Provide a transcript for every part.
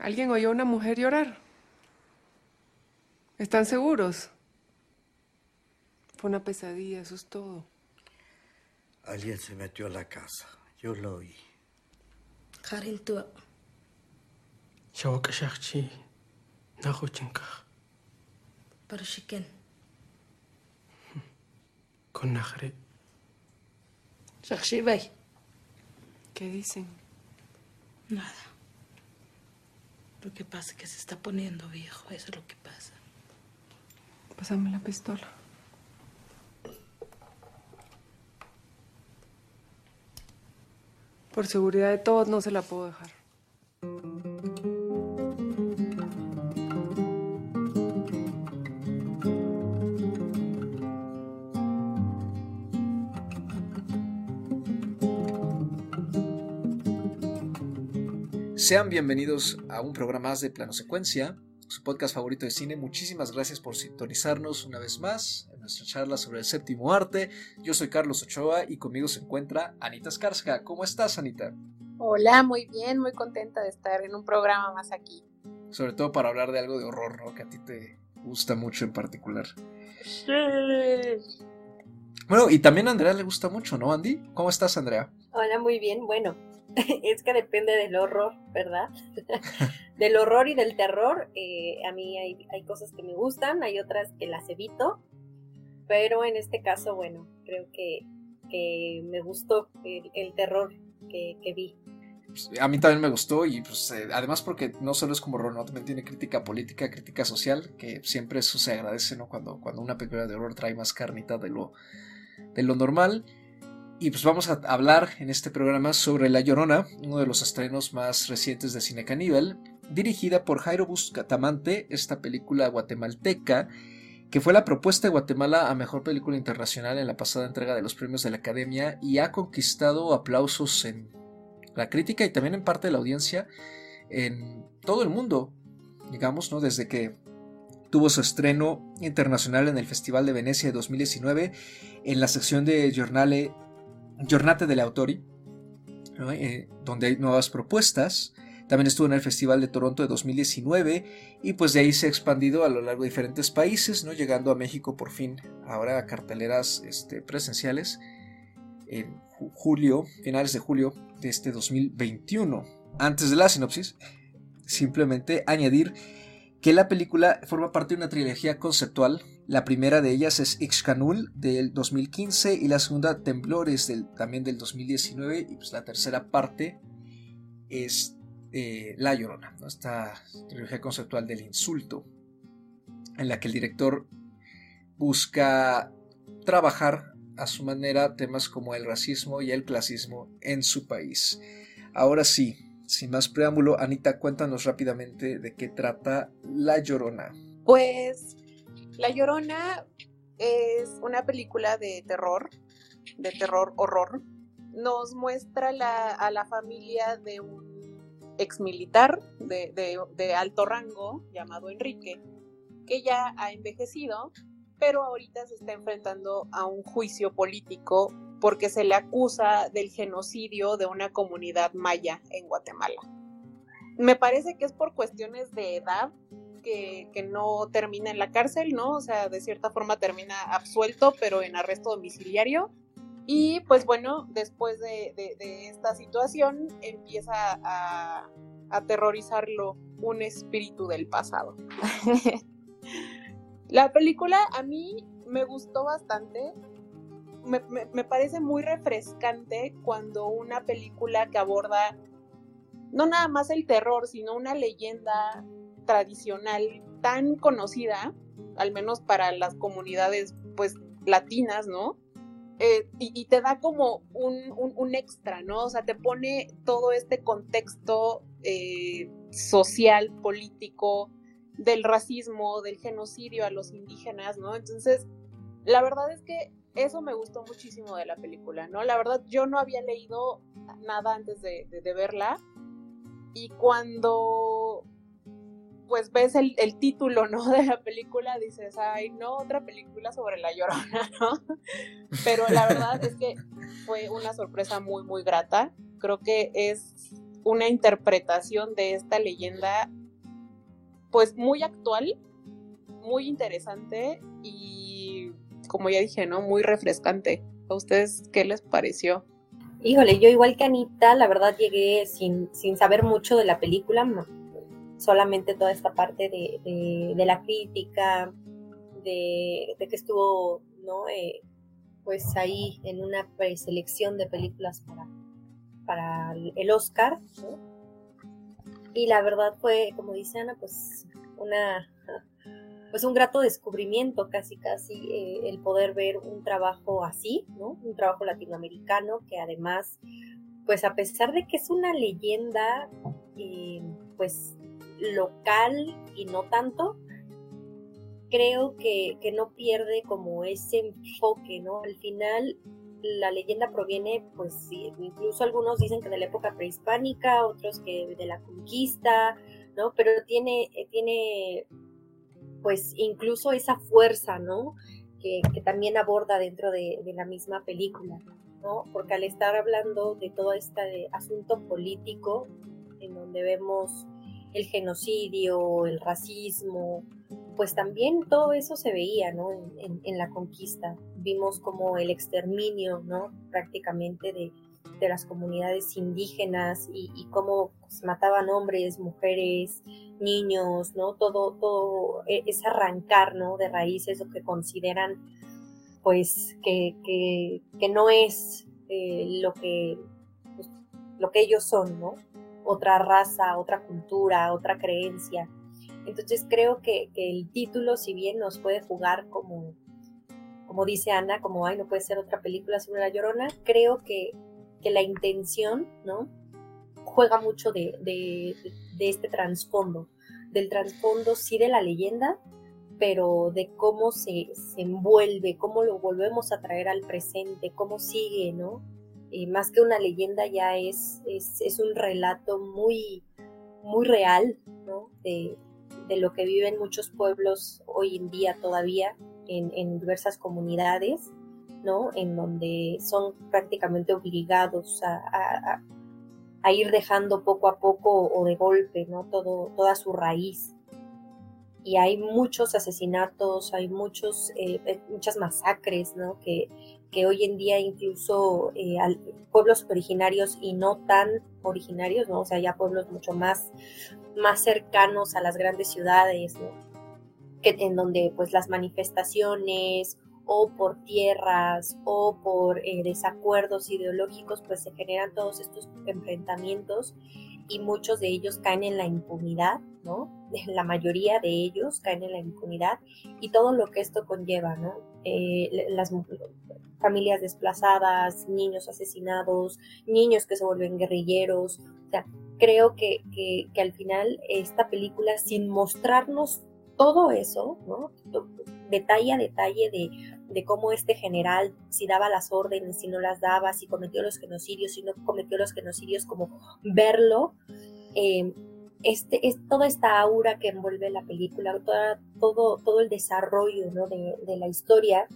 ¿Alguien oyó a una mujer llorar? ¿Están seguros? Fue una pesadilla, eso es todo. Alguien se metió a la casa. Yo lo oí. Karintua. Shawak shakchi. Nahuchinka. Para chicken. Con najre. Shakshi. ¿Qué dicen? Nada. Lo que pasa es que se está poniendo viejo, eso es lo que pasa. Pásame la pistola. Por seguridad de todos no se la puedo dejar. Sean bienvenidos a un programa más de Plano Secuencia, su podcast favorito de cine. Muchísimas gracias por sintonizarnos una vez más en nuestra charla sobre el séptimo arte. Yo soy Carlos Ochoa y conmigo se encuentra Anita Skarsga. ¿Cómo estás, Anita? Hola, muy bien, muy contenta de estar en un programa más aquí. Sobre todo para hablar de algo de horror, ¿no? Que a ti te gusta mucho en particular. Sí. Bueno, y también a Andrea le gusta mucho, ¿no, Andy? ¿Cómo estás, Andrea? Hola, muy bien. Bueno, es que depende del horror, ¿verdad? del horror y del terror. eh, a mí hay, hay cosas que me gustan, hay otras que las evito. Pero en este caso, bueno, creo que, que me gustó el, el terror que, que vi. Pues, a mí también me gustó y pues eh, además porque no solo es como horror, ¿no? también tiene crítica política, crítica social, que siempre eso se agradece, ¿no? Cuando, cuando una película de horror trae más carnita de lo, de lo normal. Y pues vamos a hablar en este programa sobre La Llorona, uno de los estrenos más recientes de Cine Caníbal, dirigida por Jairo Bustamante, esta película guatemalteca, que fue la propuesta de Guatemala a Mejor Película Internacional en la pasada entrega de los premios de la Academia y ha conquistado aplausos en la crítica y también en parte de la audiencia en todo el mundo, digamos, ¿no? Desde que tuvo su estreno internacional en el Festival de Venecia de 2019 en la sección de Giornale Giornate delle Autori, ¿no? eh, donde hay nuevas propuestas. También estuvo en el Festival de Toronto de 2019 y pues de ahí se ha expandido a lo largo de diferentes países, llegando a México por fin, ahora a carteleras este, presenciales en ju- julio, finales de julio de este 2021. Antes de la sinopsis, simplemente añadir que la película forma parte de una trilogía conceptual. La primera de ellas es Ixcanul del 2015 y la segunda Temblores del, también del 2019 y pues la tercera parte es eh, La Llorona, ¿no? esta trilogía conceptual del insulto en la que el director busca trabajar a su manera temas como el racismo y el clasismo en su país. Ahora sí, sin más preámbulo, Anita, cuéntanos rápidamente de qué trata La Llorona. Pues La Llorona es una película de terror, de terror horror. Nos muestra a la familia de un ex militar de, de- de alto rango llamado Enrique, que ya ha envejecido, pero ahorita se está enfrentando a un juicio político porque se le acusa del genocidio de una comunidad maya en Guatemala. Me parece que es por cuestiones de edad que, que no termina en la cárcel, ¿no? O sea, de cierta forma termina absuelto, pero en arresto domiciliario. Y pues bueno, después de, de- de esta situación empieza a aterrorizarlo un espíritu del pasado. la película a mí me gustó bastante. Me, me- me parece muy refrescante cuando una película que aborda no nada más el terror, sino una leyenda tradicional tan conocida, al menos para las comunidades pues latinas, ¿no? Eh, y, te da como un, un- un extra, ¿no? O sea, te pone todo este contexto eh, social, político, del racismo, del genocidio a los indígenas, ¿no? Entonces, la verdad es que eso me gustó muchísimo de la película, ¿no? La verdad, yo no había leído nada antes de verla. Y cuando pues ves el, el título, ¿no? De la película, dices, ay, no, otra película sobre la llorona, ¿no? Pero la verdad es que fue una sorpresa muy, muy grata. Creo que es una interpretación de esta leyenda pues muy actual, muy interesante y como ya dije, ¿no? Muy refrescante. ¿A ustedes qué les pareció? Híjole, yo igual que Anita, la verdad llegué sin, sin saber mucho de la película, solamente toda esta parte de, de, la crítica, de, que estuvo, ¿no? Eh, pues ahí en una preselección de películas para, para el Oscar, Y la verdad fue, como dice Ana, pues una pues un grato descubrimiento casi casi eh, el poder ver un trabajo así, ¿no? Un trabajo latinoamericano que además, pues a pesar de que es una leyenda, eh, pues local y no tanto, creo que, que, no pierde como ese enfoque, ¿no? Al final la leyenda proviene, pues incluso algunos dicen que de la época prehispánica, otros que de la conquista, ¿no? Pero tiene, eh, tiene pues incluso esa fuerza, ¿no? Que, también aborda dentro de, la misma película, ¿no? Porque al estar hablando de todo este asunto político, en donde vemos el genocidio, el racismo, pues también todo eso se veía, ¿no? En, la conquista. Vimos como el exterminio, ¿no? Prácticamente de, las comunidades indígenas y, cómo pues, mataban hombres, mujeres, niños, ¿no? Todo, todo e, es arrancar, ¿no? De raíces lo que consideran, pues, que, que, no es eh, lo que pues, lo que ellos son, ¿no? Otra raza, otra cultura, otra creencia. Entonces creo que, el título, si bien nos puede jugar como, como dice Ana, como, ay, no puede ser otra película sobre la llorona, creo que, que la intención, ¿no? juega mucho de, este trasfondo, del trasfondo sí de la leyenda, pero de cómo se, envuelve, cómo lo volvemos a traer al presente, cómo sigue, ¿no? Más que una leyenda ya es, es, un relato muy, muy real, ¿no? De, lo que viven muchos pueblos hoy en día todavía en, diversas comunidades, ¿no? En donde son prácticamente obligados a a ir dejando poco a poco o de golpe, ¿no? Todo, toda su raíz. Y hay muchos asesinatos, hay muchos, eh, muchas masacres, ¿no? Que, que hoy en día incluso eh, pueblos originarios y no tan originarios, ¿no? O sea, ya pueblos mucho más, más cercanos a las grandes ciudades. Que, en donde pues las manifestaciones o por tierras o por eh, desacuerdos ideológicos, pues se generan todos estos enfrentamientos y muchos de ellos caen en la impunidad, ¿no? La mayoría de ellos caen en la impunidad y todo lo que esto conlleva, ¿no? Eh, las familias desplazadas, niños asesinados, niños que se vuelven guerrilleros, o sea, creo que, que, al final esta película, sin mostrarnos todo eso, ¿no? Detalle a detalle de de cómo este general, si daba las órdenes, si no las daba, si cometió los genocidios, si no cometió los genocidios, como verlo. Eh, este, es toda esta aura que envuelve la película, todo, todo el desarrollo de, de la historia,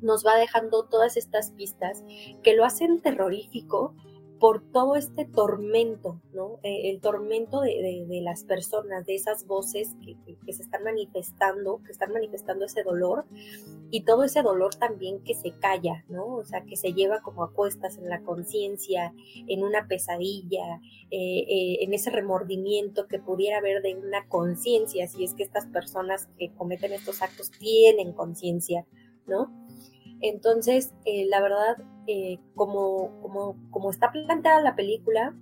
nos va dejando todas estas pistas que lo hacen terrorífico, por todo este tormento, ¿no? Eh, el tormento de, las personas, de esas voces que, se están manifestando, que están manifestando ese dolor y todo ese dolor también que se calla, ¿no? O sea, que se lleva como a cuestas en la conciencia, en una pesadilla, eh, eh, en ese remordimiento que pudiera haber de una conciencia, si es que estas personas que cometen estos actos tienen conciencia, ¿no? Entonces, la verdad, eh, como, como, está planteada la película,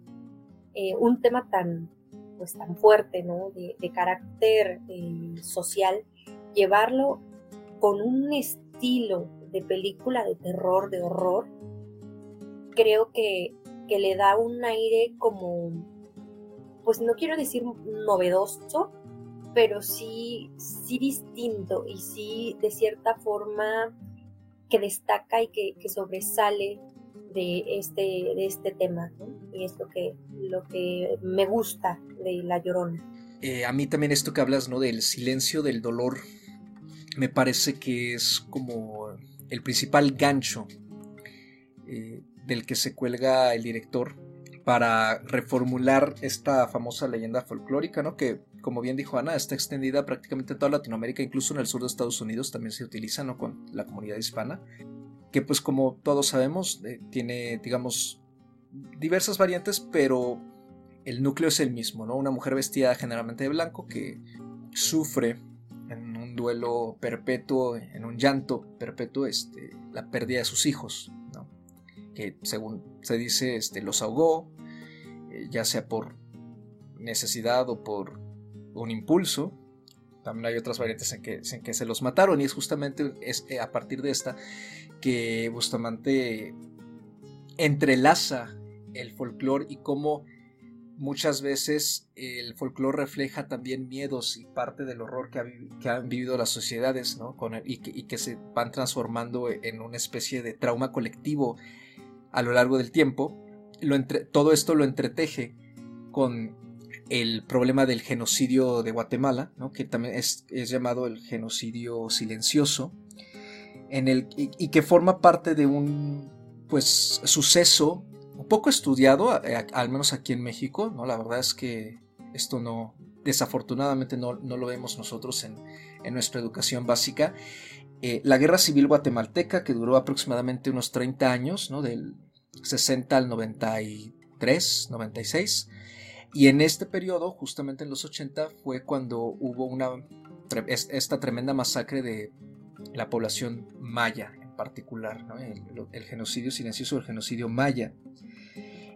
eh, un tema tan, pues, tan fuerte, ¿no? De, carácter eh, social, llevarlo con un estilo de película de terror, de horror, creo que, que le da un aire como, pues no quiero decir novedoso, pero sí, sí distinto y sí de cierta forma que destaca y que, sobresale de este, de este tema. Y es lo que, lo que me gusta de La Llorona. Eh, a mí también esto que hablas, ¿no? Del silencio, del dolor, me parece que es como el principal gancho eh, del que se cuelga el director para reformular esta famosa leyenda folclórica, ¿no? Que, como bien dijo Ana, está extendida prácticamente en toda Latinoamérica, incluso en el sur de Estados Unidos también se utiliza, ¿no? Con la comunidad hispana, que pues como todos sabemos, eh, tiene, digamos, diversas variantes, pero el núcleo es el mismo, ¿no? Una mujer vestida generalmente de blanco que sufre en un duelo perpetuo, en un llanto perpetuo, este, la pérdida de sus hijos, ¿no? que según se dice este, los ahogó, ya sea por necesidad o por un impulso. También hay otras variantes en que, en que se los mataron y es justamente es eh, a partir de esta que Bustamante entrelaza el folclore y cómo muchas veces el folclore refleja también miedos y parte del horror que, han vivido las sociedades ¿no? Con y, que, se van transformando en una especie de trauma colectivo a lo largo del tiempo. Todo esto lo entreteje con el problema del genocidio de Guatemala, ¿no? que también es, llamado el genocidio silencioso, en el, y que forma parte de un pues, suceso poco estudiado, al menos aquí en México, ¿no? La verdad es que esto no, desafortunadamente no, lo vemos nosotros en, nuestra educación básica. Eh, la guerra civil guatemalteca, que duró aproximadamente unos 30 años, ¿no? Del 60 al 93, 96. Y en este periodo, justamente en los 80, fue cuando hubo una, esta tremenda masacre de la población maya en particular, el, genocidio silencioso, el genocidio maya.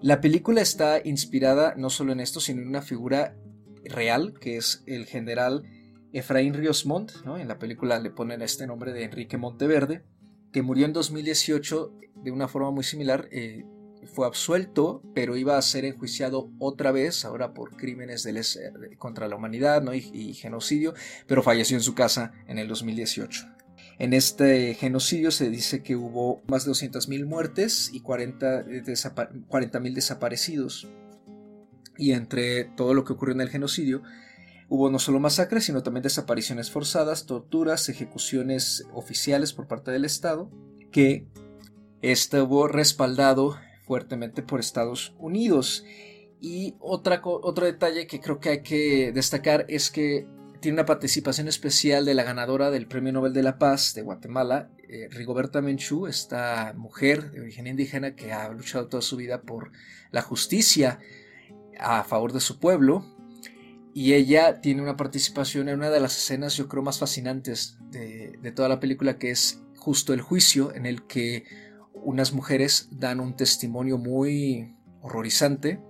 La película está inspirada no solo en esto, sino en una figura real, que es el general Efraín Ríos Montt, en la película le ponen este nombre de Enrique Monteverde, que murió en 2018 de una forma muy similar, eh, fue absuelto, pero iba a ser enjuiciado otra vez, ahora por crímenes de contra la humanidad y, y genocidio, pero falleció en su casa en el 2018. En este genocidio se dice que hubo más de 200.000 muertes y 40.000 desaparecidos. Y entre todo lo que ocurrió en el genocidio, hubo no solo masacres, sino también desapariciones forzadas, torturas, ejecuciones oficiales por parte del Estado, que estuvo respaldado fuertemente por Estados Unidos. Y otra, otro detalle que creo que hay que destacar es que tiene una participación especial de la ganadora del Premio Nobel de la Paz de Guatemala, eh, Rigoberta Menchú, esta mujer de origen indígena que ha luchado toda su vida por la justicia a favor de su pueblo. Y ella tiene una participación en una de las escenas, yo creo, más fascinantes de, de toda la película, que es justo el juicio en el que unas mujeres dan un testimonio muy horrorizante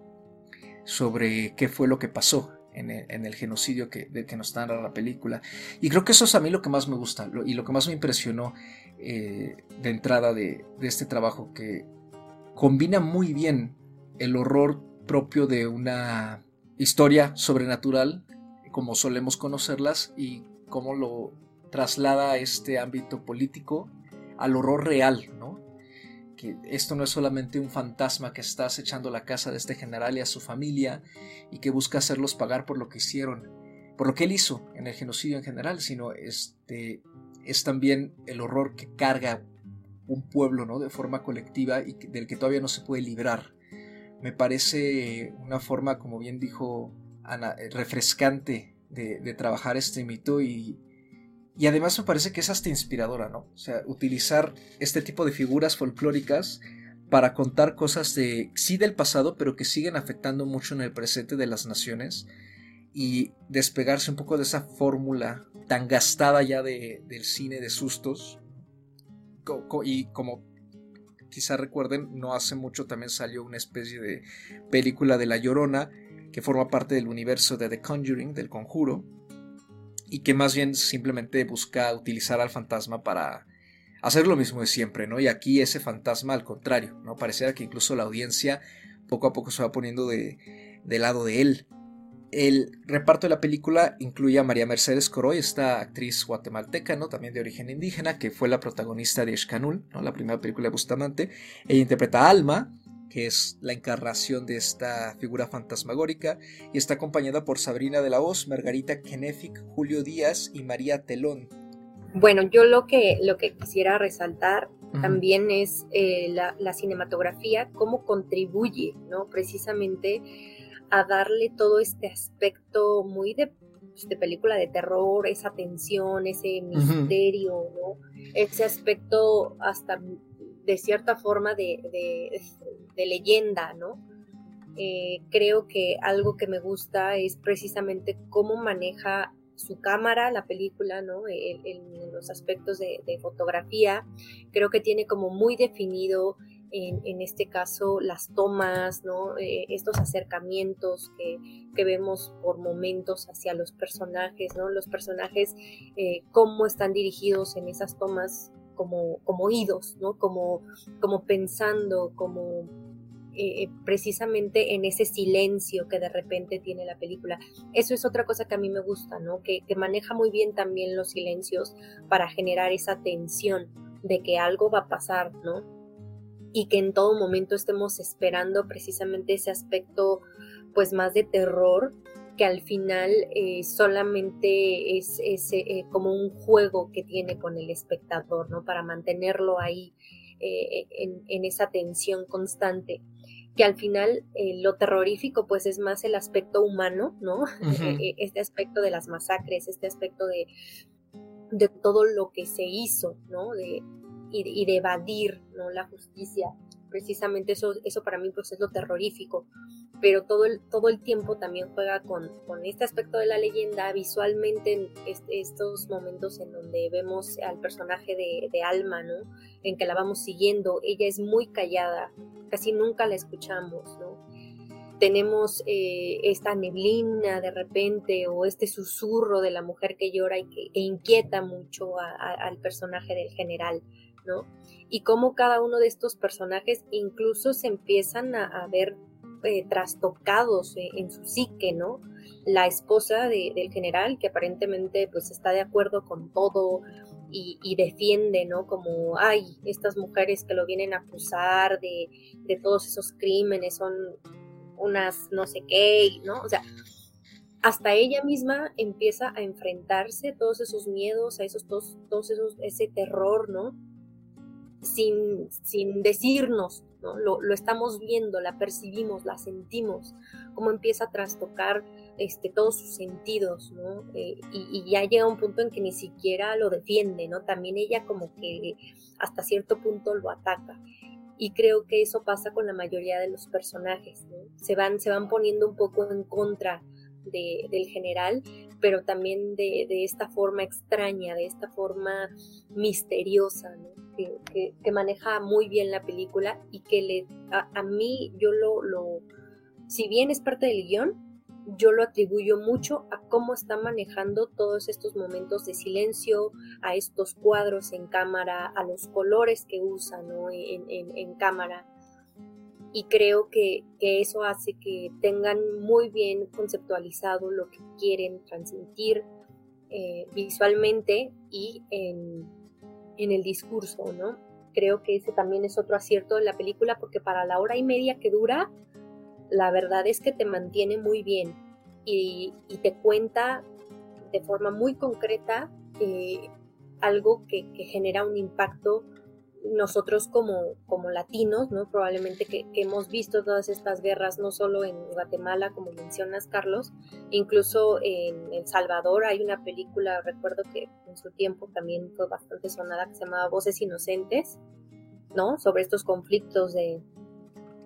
sobre qué fue lo que pasó en el, genocidio que, que nos da la película. Y creo que eso es a mí lo que más me gusta y lo que más me impresionó eh, de entrada de, este trabajo, que combina muy bien el horror propio de una historia sobrenatural, como solemos conocerlas, y cómo lo traslada a este ámbito político al horror real. Que esto no es solamente un fantasma que está acechando la casa de este general y a su familia y que busca hacerlos pagar por lo que hicieron, por lo que él hizo en el genocidio en general, sino este es también el horror que carga un pueblo, ¿no? De forma colectiva y del que todavía no se puede librar. Me parece una forma, como bien dijo Ana, refrescante de, de trabajar este mito y, y además me parece que es hasta inspiradora, ¿no? O sea, utilizar este tipo de figuras folclóricas para contar cosas de, sí del pasado, pero que siguen afectando mucho en el presente de las naciones y despegarse un poco de esa fórmula tan gastada ya de, del cine de sustos. Y como quizá recuerden, no hace mucho también salió una especie de película de La Llorona que forma parte del universo de The Conjuring, del conjuro, y que más bien simplemente busca utilizar al fantasma para hacer lo mismo de siempre, ¿no? Y aquí ese fantasma al contrario, ¿no? Pareciera que incluso la audiencia poco a poco se va poniendo de, lado de él. El reparto de la película incluye a María Mercedes Coroy, esta actriz guatemalteca, ¿no? también de origen indígena, que fue la protagonista de Escanul, ¿no? la primera película de Bustamante. Ella interpreta a Alma, que es la encarnación de esta figura fantasmagórica, y está acompañada por Sabrina de la Hoz, Margarita Kenefic, Julio Díaz y María Telón. Bueno, yo lo que, lo que quisiera resaltar también es eh, la, cinematografía, cómo contribuye, ¿no? Precisamente a darle todo este aspecto muy de, pues, película de terror, esa tensión, ese misterio, ¿no? Ese aspecto hasta de cierta forma de, leyenda, ¿no? Eh, creo que algo que me gusta es precisamente cómo maneja su cámara, la película, ¿no? En, los aspectos de, fotografía. Creo que tiene como muy definido en, este caso las tomas, ¿no? Eh, estos acercamientos que, vemos por momentos hacia los personajes, ¿no? Los personajes, eh, cómo están dirigidos en esas tomas como, como oídos, ¿no? Como, como pensando, como eh, precisamente en ese silencio que de repente tiene la película. Eso es otra cosa que a mí me gusta, ¿no? Que, maneja muy bien también los silencios para generar esa tensión de que algo va a pasar, ¿no? Y que en todo momento estemos esperando precisamente ese aspecto, pues más de terror, que al final eh, solamente es, eh, como un juego que tiene con el espectador, ¿no? Para mantenerlo ahí en, en, esa tensión constante que al final eh, lo terrorífico pues es más el aspecto humano, ¿no? Este aspecto de las masacres, este aspecto de, de todo lo que se hizo, ¿no? De, y, de evadir, ¿no? La justicia. Precisamente eso, eso para mí pues es lo terrorífico. Pero todo el, todo el tiempo también juega con, con este aspecto de la leyenda, visualmente en estos momentos en donde vemos al personaje de, de Alma, ¿no? En que la vamos siguiendo. Ella es muy callada, casi nunca la escuchamos, ¿no? Tenemos eh, esta neblina de repente o este susurro de la mujer que llora y que inquieta mucho al personaje del general, ¿no? Y cómo cada uno de estos personajes incluso se empiezan a, ver eh, trastocados eh, en su psique, ¿no? La esposa del general, que aparentemente pues está de acuerdo con todo, y, defiende, ¿no? Como, ay, estas mujeres que lo vienen a acusar de, todos esos crímenes son unas no sé qué, ¿no? O sea, hasta ella misma empieza a enfrentarse a todos esos miedos, a esos, todos, todos esos, ese terror, ¿no? Sin, sin decirnos, ¿no? Lo, lo, estamos viendo, la percibimos, la sentimos, cómo empieza a trastocar este, todos sus sentidos, ¿no? Eh, y, ya llega un punto en que ni siquiera lo defiende, ¿no? También ella como que hasta cierto punto lo ataca. Y creo que eso pasa con la mayoría de los personajes, ¿no? Se van, se van poniendo un poco en contra del general, pero también de, esta forma extraña, de esta forma misteriosa, ¿no? Que, que, maneja muy bien la película y que le, a, mí yo lo, si bien es parte del guion, yo lo atribuyo mucho a cómo está manejando todos estos momentos de silencio, a estos cuadros en cámara, a los colores que usa en, cámara. Y creo que, eso hace que tengan muy bien conceptualizado lo que quieren transmitir eh, visualmente y en, en el discurso, ¿no? Creo que ese también es otro acierto de la película porque para la hora y media que dura, la verdad es que te mantiene muy bien y, te cuenta de forma muy concreta eh, algo que, genera un impacto nosotros como, como latinos, ¿no? Probablemente que, hemos visto todas estas guerras, no solo en Guatemala, como mencionas, Carlos, incluso en El Salvador hay una película, recuerdo que en su tiempo también fue bastante sonada, que se llamaba Voces Inocentes, ¿no? Sobre estos conflictos de,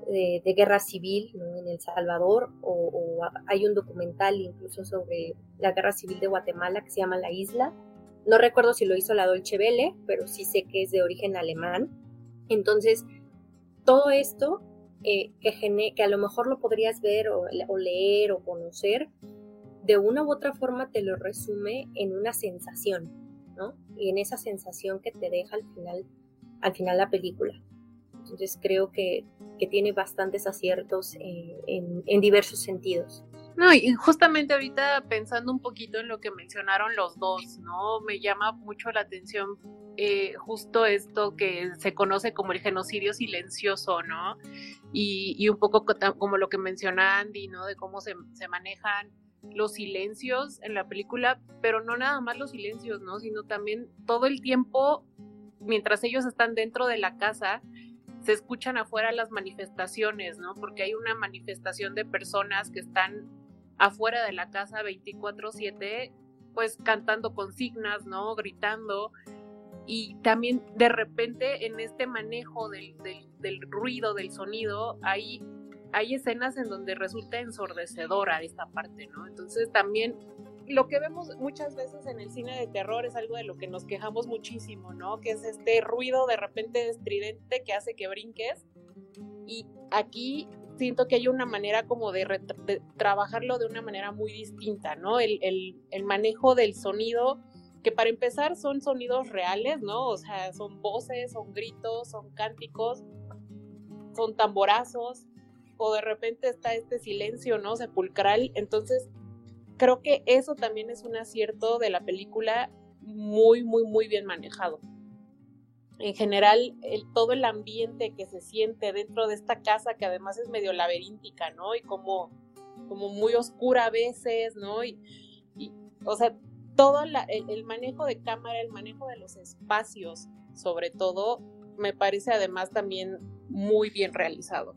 de, guerra civil en El Salvador, o, hay un documental incluso sobre la guerra civil de Guatemala que se llama La Isla. No recuerdo si lo hizo la Dolce Vele, pero sí sé que es de origen alemán. Entonces, todo esto eh, que, que a lo mejor lo podrías ver o, leer o conocer, de una u otra forma te lo resume en una sensación, ¿no? Y en esa sensación que te deja al final, al final la película. Entonces creo que, tiene bastantes aciertos eh, en, diversos sentidos. No, y justamente ahorita pensando un poquito en lo que mencionaron los dos, ¿no? Me llama mucho la atención eh, justo esto que se conoce como el genocidio silencioso, ¿no? Y, un poco como lo que menciona Andy, ¿no? De cómo se, se manejan los silencios en la película, pero no nada más los silencios, ¿no? Sino también todo el tiempo mientras ellos están dentro de la casa, se escuchan afuera las manifestaciones, ¿no? Porque hay una manifestación de personas que están afuera de la casa 24/7, pues cantando consignas, ¿no? Gritando. Y también de repente en este manejo del, del, ruido, del sonido, hay, hay escenas en donde resulta ensordecedora esta parte, ¿no? Entonces también lo que vemos muchas veces en el cine de terror es algo de lo que nos quejamos muchísimo, ¿no? Que es este ruido de repente estridente que hace que brinques. Y aquí siento que hay una manera como de, trabajarlo de una manera muy distinta, ¿no? El, el, manejo del sonido, que para empezar son sonidos reales, ¿no? O sea, son voces, son gritos, son cánticos, son tamborazos, o de repente está este silencio, ¿no? Sepulcral. Entonces, creo que eso también es un acierto de la película muy, muy, muy bien manejado. En general, todo el ambiente que se siente dentro de esta casa, que además es medio laberíntica, ¿no? Y como, muy oscura a veces, ¿no? Y, o sea, todo el, manejo de cámara, el manejo de los espacios, sobre todo, me parece además también muy bien realizado.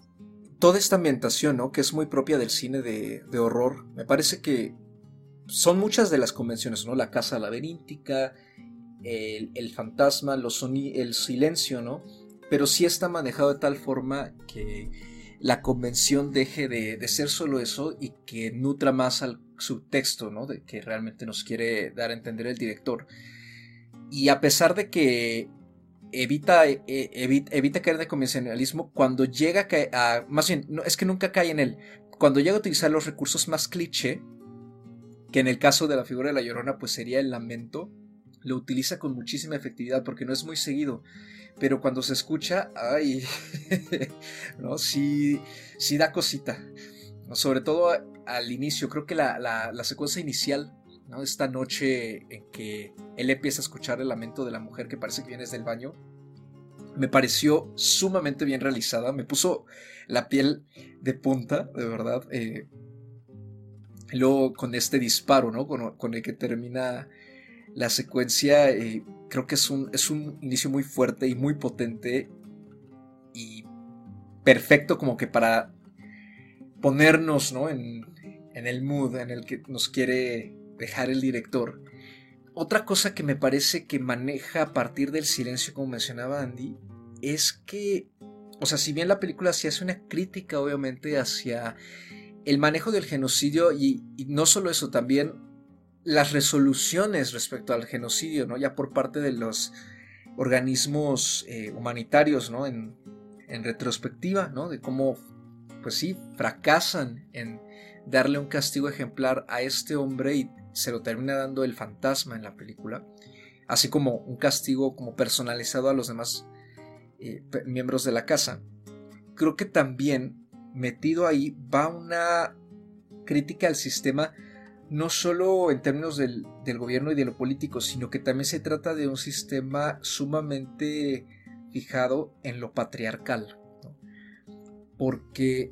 Toda esta ambientación, ¿no? Que es muy propia del cine de horror, me parece que son muchas de las convenciones, ¿no? La casa laberíntica, el, fantasma, el silencio, ¿no? Pero sí está manejado de tal forma que la convención deje de, ser solo eso y que nutra más al subtexto, ¿no? De que realmente nos quiere dar a entender el director. Y a pesar de que evita, eh, evita, caer de convencionalismo, cuando llega a, a más bien, es que nunca cae en él, cuando llega a utilizar los recursos más cliché, que en el caso de la figura de la llorona pues sería el lamento, lo utiliza con muchísima efectividad porque no es muy seguido. Pero cuando se escucha, ay, no, sí, sí da cosita. Sobre todo al inicio, creo que la, la, secuencia inicial. Esta noche en que él empieza a escuchar el lamento de la mujer que parece que viene desde el baño, me pareció sumamente bien realizada. Me puso la piel de punta, de verdad. Eh, Luego con este disparo, ¿no? Con, el que termina la secuencia, eh, creo que es un, es un inicio muy fuerte y muy potente y perfecto como que para ponernos, ¿no? En, en el mood en el que nos quiere dejar el director. Otra cosa que me parece que maneja a partir del silencio, como mencionaba Andy, es que, o sea, si bien la película sí hace una crítica, obviamente, hacia el manejo del genocidio y, no solo eso, también las resoluciones respecto al genocidio, ¿no? Ya por parte de los organismos eh, humanitarios, ¿no? En, retrospectiva, ¿no? De cómo, pues sí, fracasan en darle un castigo ejemplar a este hombre y se lo termina dando el fantasma en la película, así como un castigo como personalizado a los demás eh, miembros de la casa. Creo que también metido ahí va una crítica al sistema no solo en términos del, gobierno y de lo político, sino que también se trata de un sistema sumamente fijado en lo patriarcal. Porque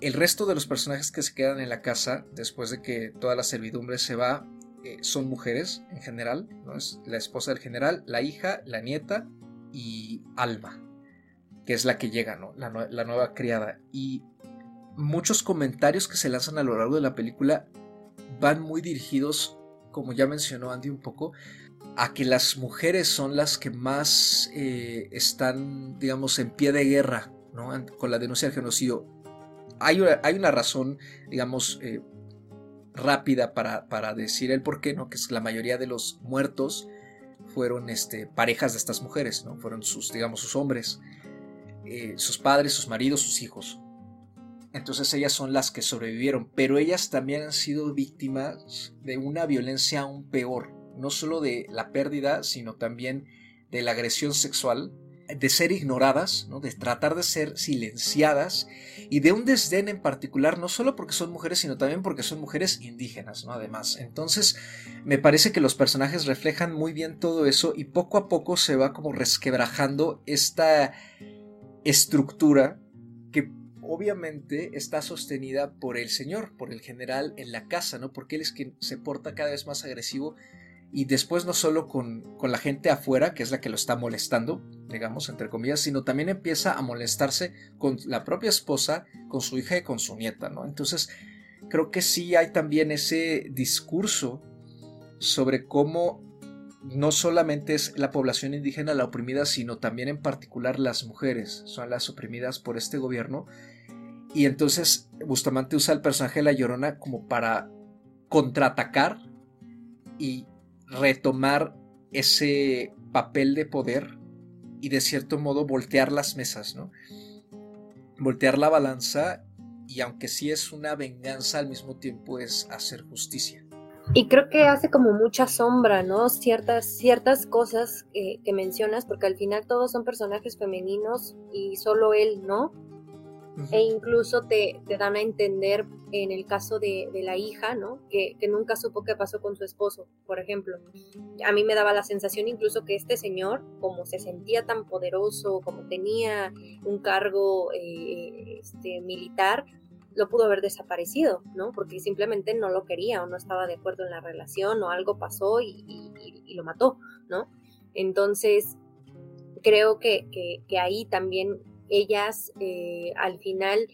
el resto de los personajes que se quedan en la casa, después de que toda la servidumbre se va, eh, son mujeres en general. ¿no? Es la esposa del general, la hija, la nieta y Alma, que es la que llega, ¿no? la, la nueva criada. Y muchos comentarios que se lanzan a lo largo de la película van muy dirigidos, como ya mencionó Andy un poco, a que las mujeres son las que más eh, están, digamos, en pie de guerra ¿no? con la denuncia del genocidio. Hay una, hay una razón, digamos, eh, rápida para, para, decir el por qué, ¿no? que es la mayoría de los muertos fueron este, parejas de estas mujeres, ¿no? fueron sus, digamos, sus hombres, eh, sus padres, sus maridos, sus hijos. Entonces ellas son las que sobrevivieron, pero ellas también han sido víctimas de una violencia aún peor, no solo de la pérdida, sino también de la agresión sexual, de ser ignoradas, ¿no? de tratar de ser silenciadas y de un desdén en particular, no solo porque son mujeres, sino también porque son mujeres indígenas, ¿no? Además, entonces me parece que los personajes reflejan muy bien todo eso y poco a poco se va como resquebrajando esta estructura que obviamente está sostenida por el señor, por el general en la casa, ¿no? Porque él es quien se porta cada vez más agresivo y después no solo con, con, la gente afuera, que es la que lo está molestando, digamos, entre comillas, sino también empieza a molestarse con la propia esposa, con su hija y con su nieta, ¿no? Entonces, creo que sí hay también ese discurso sobre cómo no solamente es la población indígena la oprimida, sino también en particular las mujeres son las oprimidas por este gobierno. Y entonces Bustamante usa el personaje de la Llorona como para contraatacar y retomar ese papel de poder y de cierto modo voltear las mesas, ¿no? Voltear la balanza y aunque sí es una venganza, al mismo tiempo es hacer justicia. Y creo que hace como mucha sombra, ¿no? Ciertas, ciertas cosas que, mencionas, porque al final todos son personajes femeninos y solo él, ¿no? E incluso te, te, dan a entender en el caso de, de la hija, ¿no? Que, que, nunca supo qué pasó con su esposo, por ejemplo. A mí me daba la sensación incluso que este señor, como se sentía tan poderoso, como tenía un cargo eh, este, militar, lo pudo haber desaparecido, ¿no? Porque simplemente no lo quería o no estaba de acuerdo en la relación o algo pasó y, lo mató, ¿no? Entonces, creo que, que, ahí también ellas eh, al final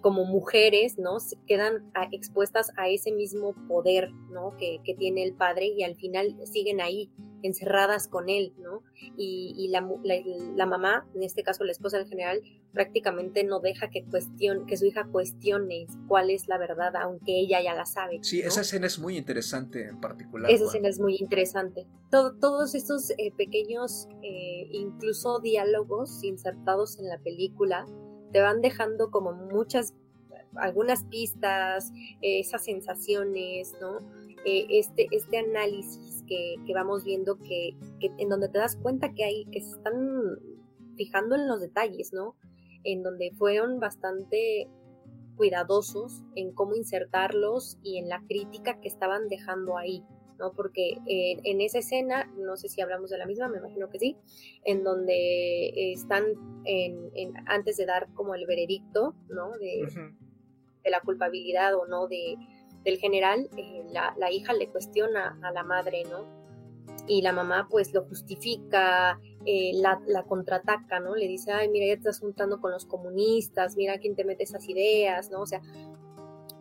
como mujeres, ¿no? Se quedan expuestas a ese mismo poder, ¿no? Que, que, tiene el padre y al final siguen ahí, encerradas con él, ¿no? Y, la, la, mamá, en este caso la esposa del general, prácticamente no deja que, cuestión, que su hija cuestione cuál es la verdad, aunque ella ya la sabe. Sí, esa escena es muy interesante en particular. Esa escena es muy interesante. todos estos eh, pequeños, eh, incluso diálogos insertados en la película, te van dejando como muchas, algunas pistas, eh, esas sensaciones, ¿no? este, este análisis que, que vamos viendo que, que, en donde te das cuenta que hay, que se están fijando en los detalles, ¿no? en donde fueron bastante cuidadosos en cómo insertarlos y en la crítica que estaban dejando ahí, ¿no? Porque en esa escena, no sé si hablamos de la misma, me imagino que sí, en donde están en, antes de dar como el veredicto, ¿no? De, de la culpabilidad o no de, del general, eh, la, la, hija le cuestiona a la madre, ¿no? y la mamá pues lo justifica, eh, la, la, contraataca, ¿no? Le dice, ay, mira, ya te estás juntando con los comunistas, mira quién te mete esas ideas, ¿no? O sea,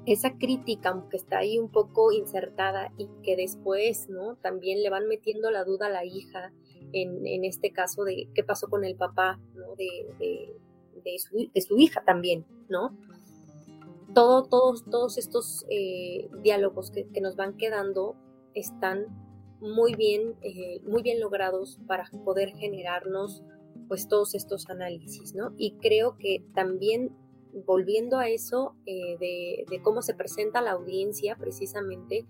esa crítica, aunque está ahí un poco insertada y que después, ¿no? También le van metiendo la duda a la hija, en, en este caso de qué pasó con el papá, de, de, su, de su, hija también, ¿no? Todo, todos, todos estos eh, diálogos que, que nos van quedando están muy bien, eh, muy bien logrados para poder generarnos pues todos estos análisis, ¿no? Y creo que también volviendo a eso eh, de, cómo se presenta la audiencia precisamente,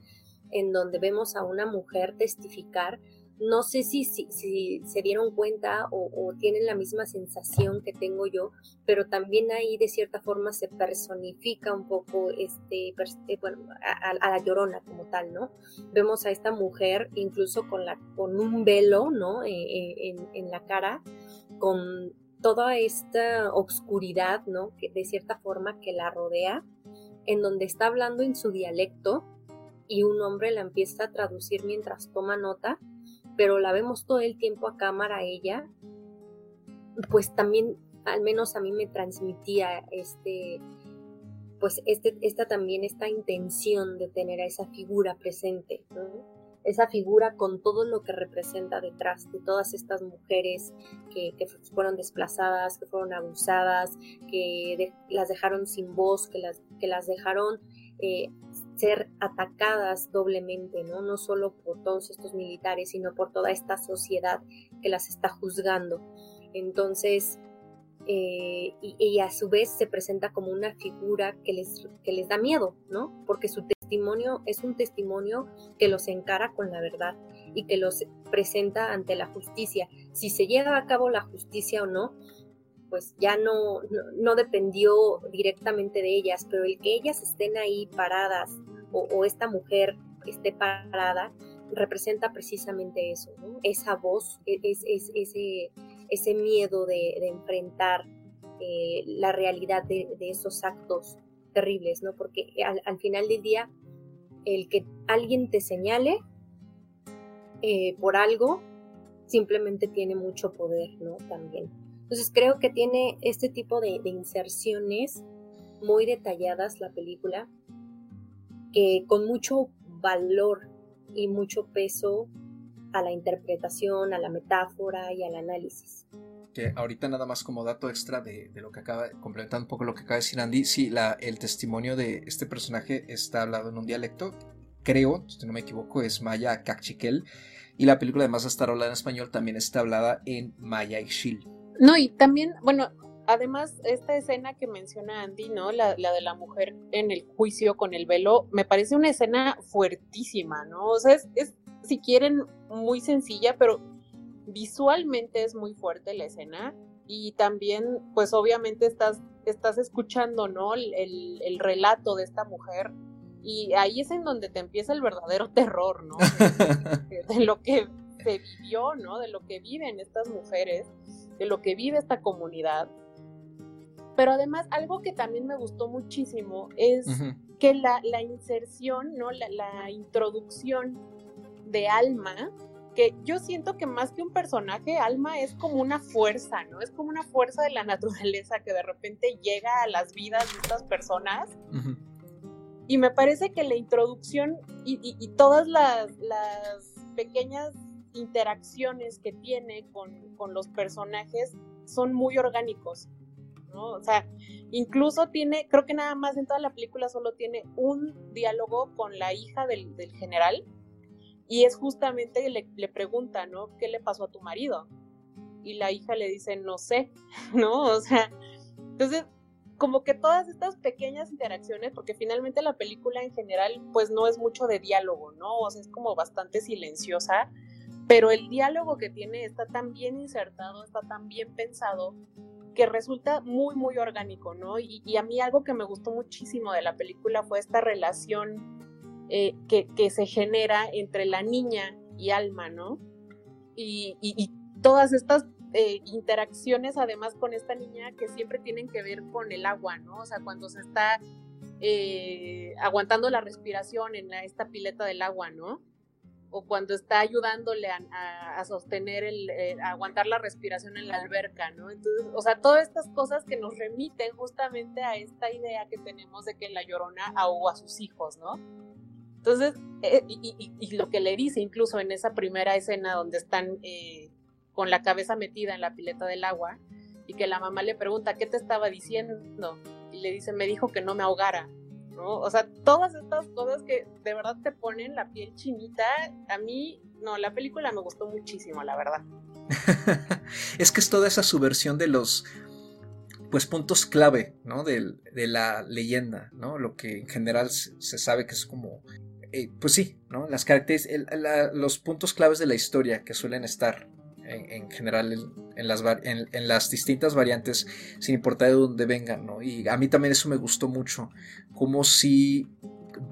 en donde vemos a una mujer testificar, no sé si, si, se dieron cuenta o, tienen la misma sensación que tengo yo, pero también ahí de cierta forma se personifica un poco este, eh, bueno, a, la llorona como tal, ¿no? Vemos a esta mujer incluso con, la, con un velo, ¿no? Eh, eh, en, la cara, con toda esta obscuridad, ¿no? Que de cierta forma que la rodea, en donde está hablando en su dialecto y un hombre la empieza a traducir mientras toma nota pero la vemos todo el tiempo a cámara ella, pues también, al menos a mí me transmitía este, pues este, esta también, esta intención de tener a esa figura presente, esa figura con todo lo que representa detrás de todas estas mujeres que, fueron desplazadas, que fueron abusadas, que las dejaron sin voz, que las, que las dejaron eh, ser atacadas doblemente, ¿no? No solo por todos estos militares, sino por toda esta sociedad que las está juzgando. Entonces, eh, y, a su vez se presenta como una figura que les, que les da miedo, ¿no? Porque su testimonio es un testimonio que los encara con la verdad y que los presenta ante la justicia. Si se lleva a cabo la justicia o no, pues ya no, no, dependió directamente de ellas, pero el que ellas estén ahí paradas o, esta mujer esté parada representa precisamente eso, esa voz, e, es, ese, ese miedo de, enfrentar eh, la realidad de, esos actos terribles, ¿no? porque al, al final del día el que alguien te señale eh, por algo, simplemente tiene mucho poder, ¿no? También. Entonces creo que tiene este tipo de inserciones muy detalladas la película, que con mucho valor y mucho peso a la interpretación, a la metáfora y al análisis. Que ahorita nada más como dato extra de, lo que acaba, complementando un poco lo que acaba de decir Andy, sí, la, el testimonio de este personaje está hablado en un dialecto, creo, si no me equivoco, es maya cachiquel, y la película además de estar hablada en español también está hablada en maya ixil. No, y también, bueno, además, esta escena que menciona Andy, ¿no? La, de la mujer en el juicio con el velo, me parece una escena fuertísima, ¿no? O sea, es si quieren, muy sencilla, pero visualmente es muy fuerte la escena y también, pues obviamente estás, estás escuchando, ¿no? El, el, relato de esta mujer y ahí es en donde te empieza el verdadero terror, ¿no? De, lo que se vivió, ¿no? De lo que viven estas mujeres, de lo que vive esta comunidad. Pero además, algo que también me gustó muchísimo es que la, la, inserción, ¿no? La, la introducción de Alma, que yo siento que más que un personaje, Alma es como una fuerza, ¿no? Es como una fuerza de la naturaleza que de repente llega a las vidas de estas personas. Y me parece que la introducción y, todas las, pequeñas interacciones que tiene con, con, los personajes son muy orgánicos, ¿no? O sea, incluso tiene, creo que nada más en toda la película solo tiene un diálogo con la hija del, del general, y es justamente, le, le pregunta, ¿no? ¿Qué le pasó a tu marido? Y la hija le dice, no sé, ¿no? O sea, entonces, como que todas estas pequeñas interacciones, porque finalmente la película en general, pues no es mucho de diálogo, ¿no? O sea, es como bastante silenciosa, pero el diálogo que tiene está tan bien insertado, está tan bien pensado, que resulta muy, muy orgánico, ¿no? Y, y a mí algo que me gustó muchísimo de la película fue esta relación eh, que, se genera entre la niña y Alma, ¿no? Y, todas estas eh, interacciones además con esta niña que siempre tienen que ver con el agua, ¿no? O sea, cuando se está eh, aguantando la respiración en esta pileta del agua, ¿no? O cuando está ayudándole a, sostener el, a aguantar la respiración en la alberca, ¿no? Entonces, o sea, todas estas cosas que nos remiten justamente a esta idea que tenemos de que la llorona ahogó a sus hijos, ¿no? Entonces, eh, y, lo que le dice incluso en esa primera escena donde están eh, con la cabeza metida en la pileta del agua y que la mamá le pregunta, ¿qué te estaba diciendo? Y le dice, me dijo que no me ahogara. ¿no? O sea, todas estas cosas que de verdad te ponen la piel chinita, a mí, no, la película me gustó muchísimo, la verdad. es que es toda esa subversión de los pues puntos clave, ¿no? De, de, la leyenda, ¿no? Lo que en general se sabe que es como eh, pues sí, ¿no? Las características, los puntos claves de la historia que suelen estar en, general en, las, en, las, distintas variantes, sin importar de dónde vengan, ¿no? Y a mí también eso me gustó mucho, como si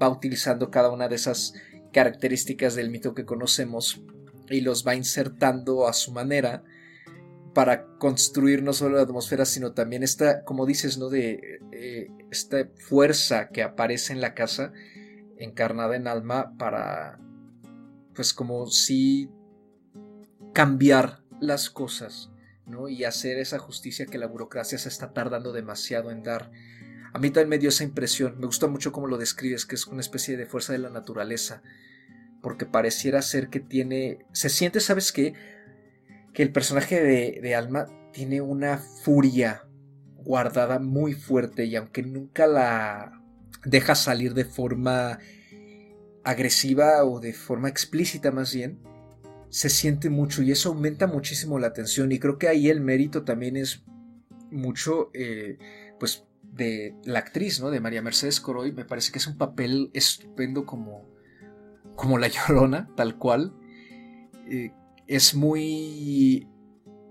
va utilizando cada una de esas características del mito que conocemos y los va insertando a su manera para construir no solo la atmósfera, sino también esta, como dices, ¿no? De eh, esta fuerza que aparece en la casa encarnada en alma para, pues como si cambiar las cosas, ¿no? Y hacer esa justicia que la burocracia se está tardando demasiado en dar. A mí también me dio esa impresión, me gusta mucho cómo lo describes, que es una especie de fuerza de la naturaleza, porque pareciera ser que tiene, se siente, ¿sabes qué? Que el personaje de, de Alma tiene una furia guardada muy fuerte y aunque nunca la deja salir de forma agresiva o de forma explícita más bien, se siente mucho y eso aumenta muchísimo la tensión y creo que ahí el mérito también es mucho eh, pues de la actriz, ¿no? De María Mercedes Coroy, me parece que es un papel estupendo como, como la llorona, tal cual. Eh, es muy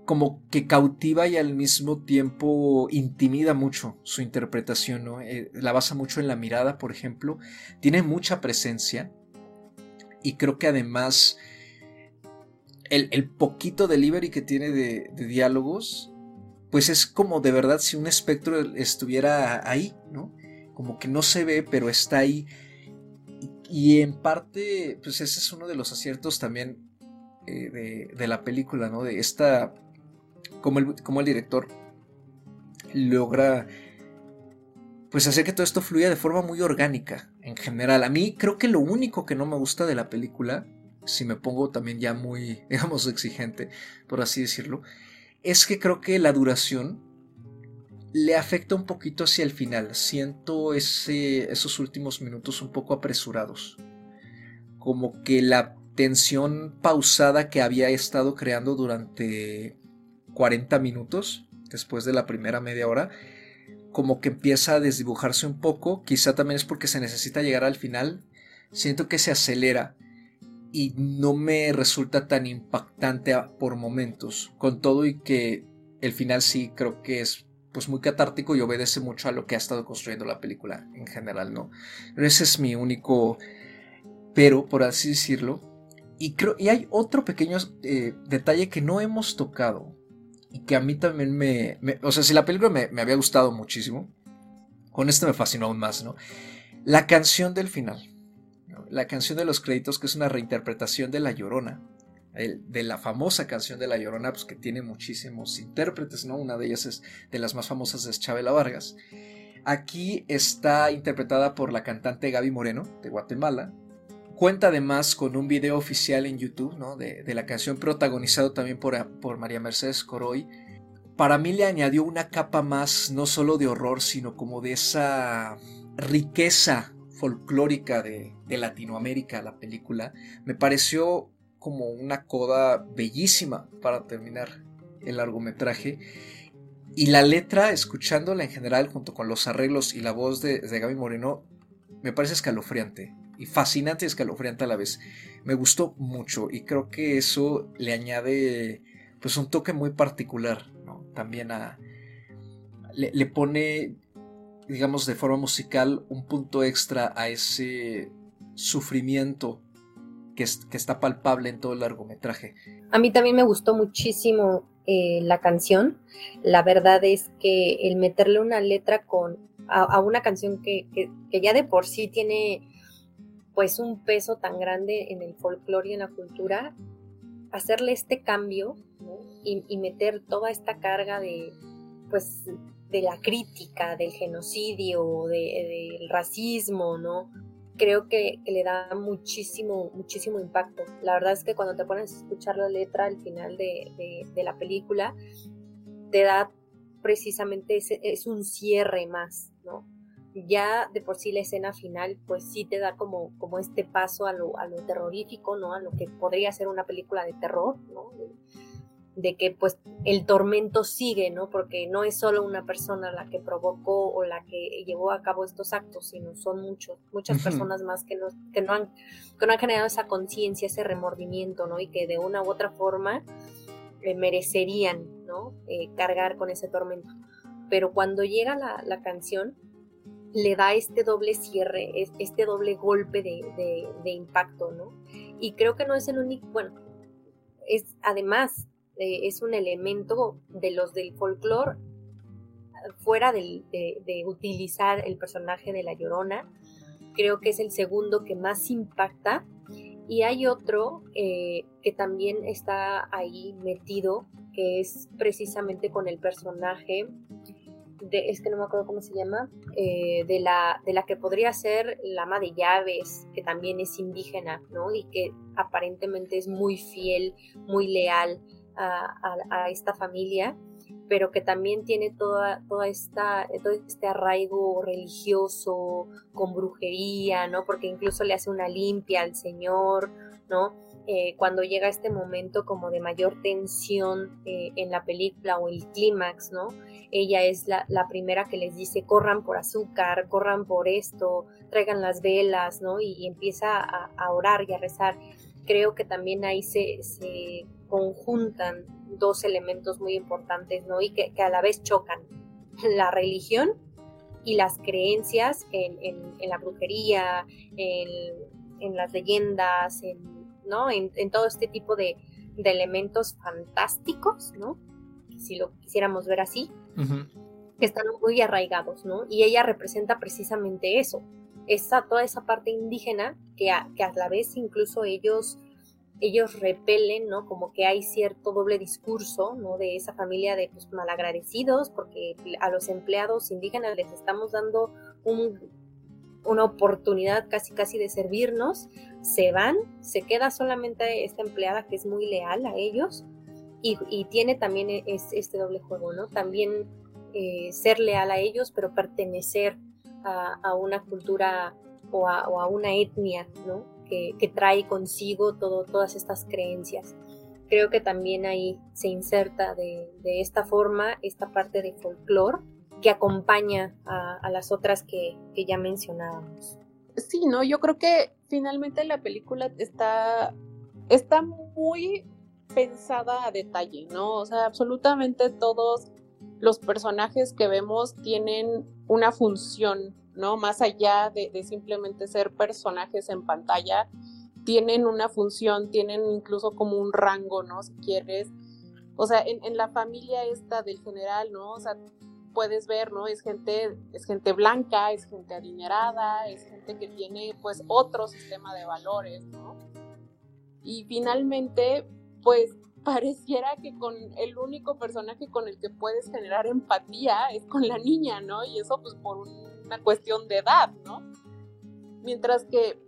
como que cautiva y al mismo tiempo intimida mucho su interpretación, ¿no? Eh, la basa mucho en la mirada, por ejemplo, tiene mucha presencia y creo que además el, poquito delivery que tiene de, diálogos, pues es como de verdad si un espectro estuviera ahí, ¿no? Como que no se ve, pero está ahí. Y, en parte, pues ese es uno de los aciertos también eh, de, la película, ¿no? De esta, como el, el director logra pues hacer que todo esto fluya de forma muy orgánica en general. A mí creo que lo único que no me gusta de la película, si me pongo también ya muy, digamos, exigente, por así decirlo, es que creo que la duración le afecta un poquito hacia el final. Siento ese, esos últimos minutos un poco apresurados. Como que la tensión pausada que había estado creando durante 40 minutos, después de la primera media hora, como que empieza a desdibujarse un poco, quizá también es porque se necesita llegar al final, siento que se acelera y no me resulta tan impactante por momentos, con todo y que el final sí creo que es pues muy catártico y obedece mucho a lo que ha estado construyendo la película en general, ¿no? ese es mi único pero, por así decirlo. Y, creo, y hay otro pequeño eh, detalle que no hemos tocado, y que a mí también me, o sea, si la película me, había gustado muchísimo, con esto me fascinó aún más, ¿no? La canción del final, la canción de los créditos, que es una reinterpretación de La Llorona, de la famosa canción de La Llorona, pues que tiene muchísimos intérpretes, ¿no? Una de ellas es de las más famosas es Chabela Vargas. Aquí está interpretada por la cantante Gaby Moreno, de Guatemala, Cuenta además con un video oficial en YouTube ¿no? de, la canción protagonizado también por, por María Mercedes Coroy. Para mí le añadió una capa más no solo de horror, sino como de esa riqueza folclórica de, de Latinoamérica la película. Me pareció como una coda bellísima para terminar el largometraje. Y la letra, escuchándola en general, junto con los arreglos y la voz de, de Gaby Moreno, me parece escalofriante y fascinante y escalofriante a la vez. Me gustó mucho y creo que eso le añade pues un toque muy particular. También a... Le, pone, digamos, de forma musical un punto extra a ese sufrimiento que, que está palpable en todo el largometraje. A mí también me gustó muchísimo eh, la canción. La verdad es que el meterle una letra con a, una canción que, que, ya de por sí tiene pues un peso tan grande en el folclore y en la cultura, hacerle este cambio y, meter toda esta carga de, pues, de la crítica, del genocidio, del racismo, ¿no? Creo que, le da muchísimo, muchísimo impacto. La verdad es que cuando te pones a escuchar la letra al final de, la película, te da precisamente, es un cierre más, ¿no? Ya de por sí la escena final pues sí te da como, como este paso a lo, a lo terrorífico, ¿no? A lo que podría ser una película de terror, ¿no? De, que pues el tormento sigue, ¿no? Porque no es solo una persona la que provocó o la que llevó a cabo estos actos, sino son muchos, muchas personas más que no, que no, han, que no han generado esa conciencia, ese remordimiento, ¿no? Y que de una u otra forma eh, merecerían, ¿no? Eh, cargar con ese tormento. Pero cuando llega la, la canción, le da este doble cierre, este doble golpe de, impacto, ¿no? Y creo que no es el único, bueno, es además, eh, es un elemento de los del folclore, fuera de, utilizar el personaje de La Llorona, creo que es el segundo que más impacta. Y hay otro eh, que también está ahí metido, que es precisamente con el personaje es que no me acuerdo cómo se llama, eh, de, la, de la que podría ser la ama de llaves, que también es indígena, ¿no? Y que aparentemente es muy fiel, muy leal a, esta familia, pero que también tiene toda, toda esta, todo este arraigo religioso, con brujería, ¿no? Porque incluso le hace una limpia al Señor, ¿no? Eh, cuando llega este momento como de mayor tensión eh, en la película o el clímax, ¿no? Ella es la, primera que les dice, corran por azúcar, corran por esto, traigan las velas, ¿no? Y, empieza a, orar y a rezar. Creo que también ahí se, conjuntan dos elementos muy importantes, ¿no? Y que, a la vez chocan. La religión y las creencias en, la brujería, en, en las leyendas, en ¿no? En, todo este tipo de, elementos fantásticos, ¿no? Si lo quisiéramos ver así, que están muy arraigados, ¿no? Y ella representa precisamente eso, esa, toda esa parte indígena que a, que a la vez incluso ellos ellos repelen, ¿no? Como que hay cierto doble discurso, ¿no? De esa familia de pues, malagradecidos, porque a los empleados indígenas les estamos dando una oportunidad casi casi de servirnos, se van, se queda solamente esta empleada que es muy leal a ellos y, tiene también e, este doble juego, ¿no? También eh, ser leal a ellos, pero pertenecer a, una cultura o a, una etnia, ¿no? Que, trae consigo todo, todas estas creencias. Creo que también ahí se inserta de, esta forma esta parte de folclore que acompaña a, las otras que, ya mencionábamos. Sí, ¿no? Yo creo que finalmente la película está, está muy pensada a detalle, ¿no? O sea, absolutamente todos los personajes que vemos tienen una función, ¿no? Más allá de, simplemente ser personajes en pantalla, tienen una función, tienen incluso como un rango, ¿no? Si quieres. O sea, en, la familia esta del general, ¿no? O sea, puedes ver, ¿no? Es gente, es gente blanca, es gente adinerada, es gente que tiene pues otro sistema de valores, ¿no? Y finalmente, pues pareciera que con el único personaje con el que puedes generar empatía es con la niña, ¿no? Y eso pues por una cuestión de edad, ¿no? Mientras que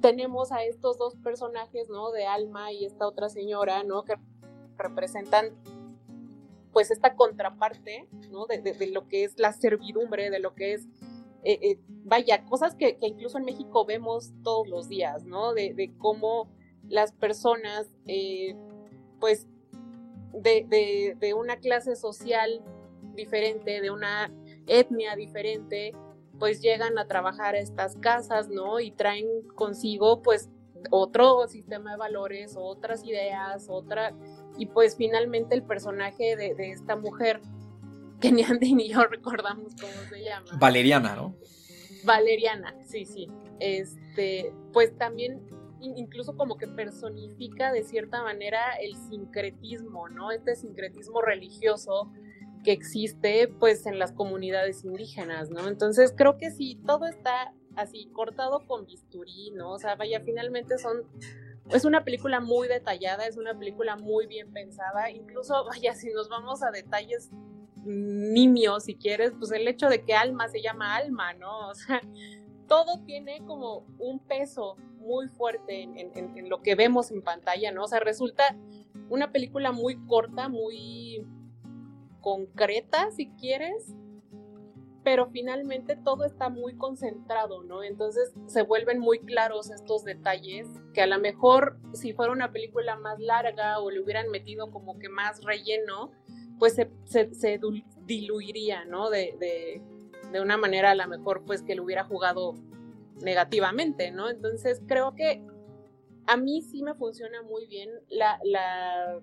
tenemos a estos dos personajes, ¿no? De Alma y esta otra señora, ¿no? Que representan pues esta contraparte, ¿no? De, lo que es la servidumbre, de lo que es, eh, eh, vaya, cosas que, incluso en México vemos todos los días, ¿no? De, cómo las personas eh, pues de, una clase social diferente, de una etnia diferente, pues llegan a trabajar a estas casas, ¿no? Y traen consigo pues otro sistema de valores, otras ideas, otra, y pues finalmente el personaje de, de esta mujer, que ni Andy ni yo recordamos cómo se llama. Valeriana, ¿no? Valeriana, sí, sí. Este, pues también incluso como que personifica de cierta manera el sincretismo, ¿no? Este sincretismo religioso que existe pues en las comunidades indígenas, ¿no? Entonces creo que sí, todo está así cortado con bisturí, ¿no? O sea, vaya, finalmente son es una película muy detallada, es una película muy bien pensada, incluso vaya, si nos vamos a detalles nimios, si quieres, pues el hecho de que Alma se llama Alma, ¿no? O sea, todo tiene como un peso muy fuerte en, lo que vemos en pantalla, ¿no? O sea, resulta una película muy corta, muy concreta, si quieres, pero finalmente todo está muy concentrado, ¿no? Entonces se vuelven muy claros estos detalles que a lo mejor si fuera una película más larga o le hubieran metido como que más relleno, pues se, diluiría, ¿no? De, de, de, una manera a lo mejor pues que le hubiera jugado negativamente, ¿no? Entonces creo que a mí sí me funciona muy bien la, la,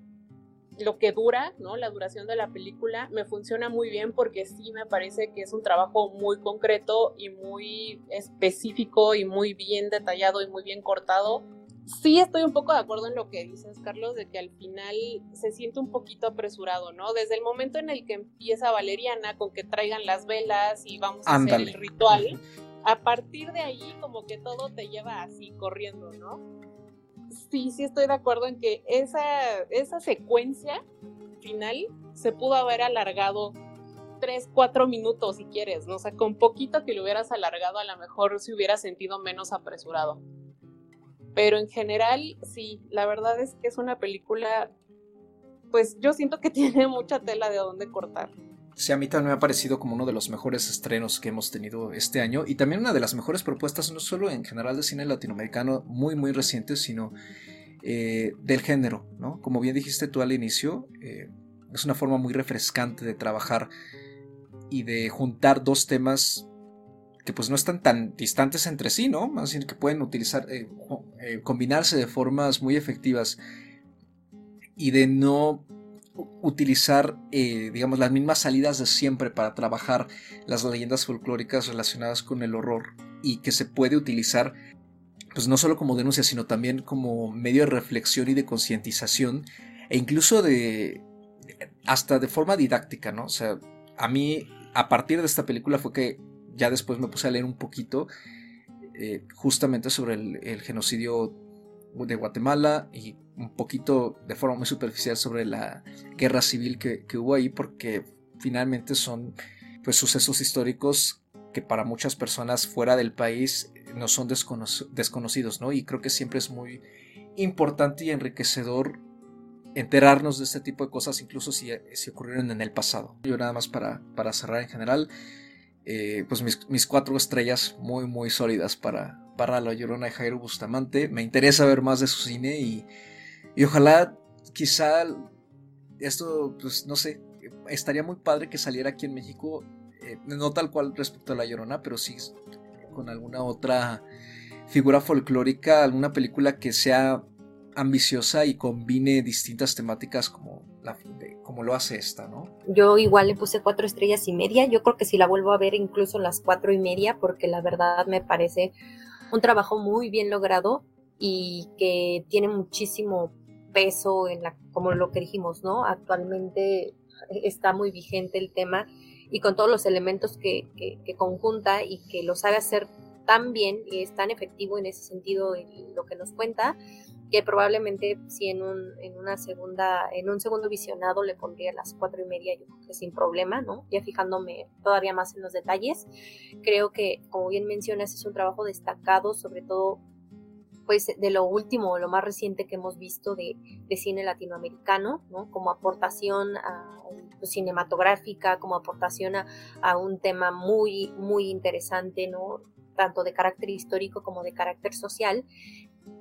lo que dura, ¿no? La duración de la película me funciona muy bien porque sí me parece que es un trabajo muy concreto y muy específico y muy bien detallado y muy bien cortado. Sí estoy un poco de acuerdo en lo que dices, Carlos, de que al final se siente un poquito apresurado, ¿no? Desde el momento en el que empieza Valeriana con que traigan las velas y vamos a hacer el ritual, a partir de ahí como que todo te lleva así corriendo, ¿no? Sí, sí estoy de acuerdo en que esa, esa secuencia final se pudo haber alargado tres, cuatro minutos si quieres, ¿no? O sea, con poquito que lo hubieras alargado a lo mejor se hubiera sentido menos apresurado. Pero en general, sí, la verdad es que es una película, pues yo siento que tiene mucha tela de dónde cortar. Sí, a mí también me ha parecido como uno de los mejores estrenos que hemos tenido este año y también una de las mejores propuestas, no solo en general de cine latinoamericano muy, muy reciente, sino eh, del género, ¿no? Como bien dijiste tú al inicio, eh, es una forma muy refrescante de trabajar y de juntar dos temas que pues no están tan distantes entre sí, ¿no? Más bien que pueden utilizar, eh, combinarse de formas muy efectivas y de no utilizar, eh, digamos, las mismas salidas de siempre para trabajar las leyendas folclóricas relacionadas con el horror y que se puede utilizar, pues no solo como denuncia, sino también como medio de reflexión y de concientización e incluso de, hasta de forma didáctica, ¿no? O sea, a mí, a partir de esta película fue que ya después me puse a leer un poquito eh, justamente sobre el, el genocidio de Guatemala y un poquito de forma muy superficial sobre la guerra civil que, que hubo ahí porque finalmente son pues sucesos históricos que para muchas personas fuera del país no son desconocidos, ¿no? Y creo que siempre es muy importante y enriquecedor enterarnos de este tipo de cosas, incluso si, si ocurrieron en el pasado. Yo nada más para, para cerrar en general, eh, pues mis, cuatro estrellas muy, muy sólidas para, para La Llorona de Jairo Bustamante. Me interesa ver más de su cine y, y ojalá, quizá, esto, pues no sé, estaría muy padre que saliera aquí en México, eh, no tal cual respecto a La Llorona, pero sí con alguna otra figura folclórica, alguna película que sea ambiciosa y combine distintas temáticas como, como lo hace esta, ¿no? Yo igual le puse cuatro estrellas y media, yo creo que si la vuelvo a ver incluso las cuatro y media, porque la verdad me parece un trabajo muy bien logrado y que tiene muchísimo peso en la, como lo que dijimos, ¿no? Actualmente está muy vigente el tema y con todos los elementos que, que, conjunta y que lo sabe hacer tan bien y es tan efectivo en ese sentido en lo que nos cuenta, que probablemente si en un, en una segunda, en un segundo visionado le pondría las cuatro y media, yo creo que sin problema, ¿no? Ya fijándome todavía más en los detalles. Creo que, como bien mencionas, es un trabajo destacado, sobre todo pues de lo último, lo más reciente que hemos visto de, cine latinoamericano, ¿no? Como aportación pues, cinematográfica, como aportación a, a, un tema muy, muy interesante, ¿no? Tanto de carácter histórico como de carácter social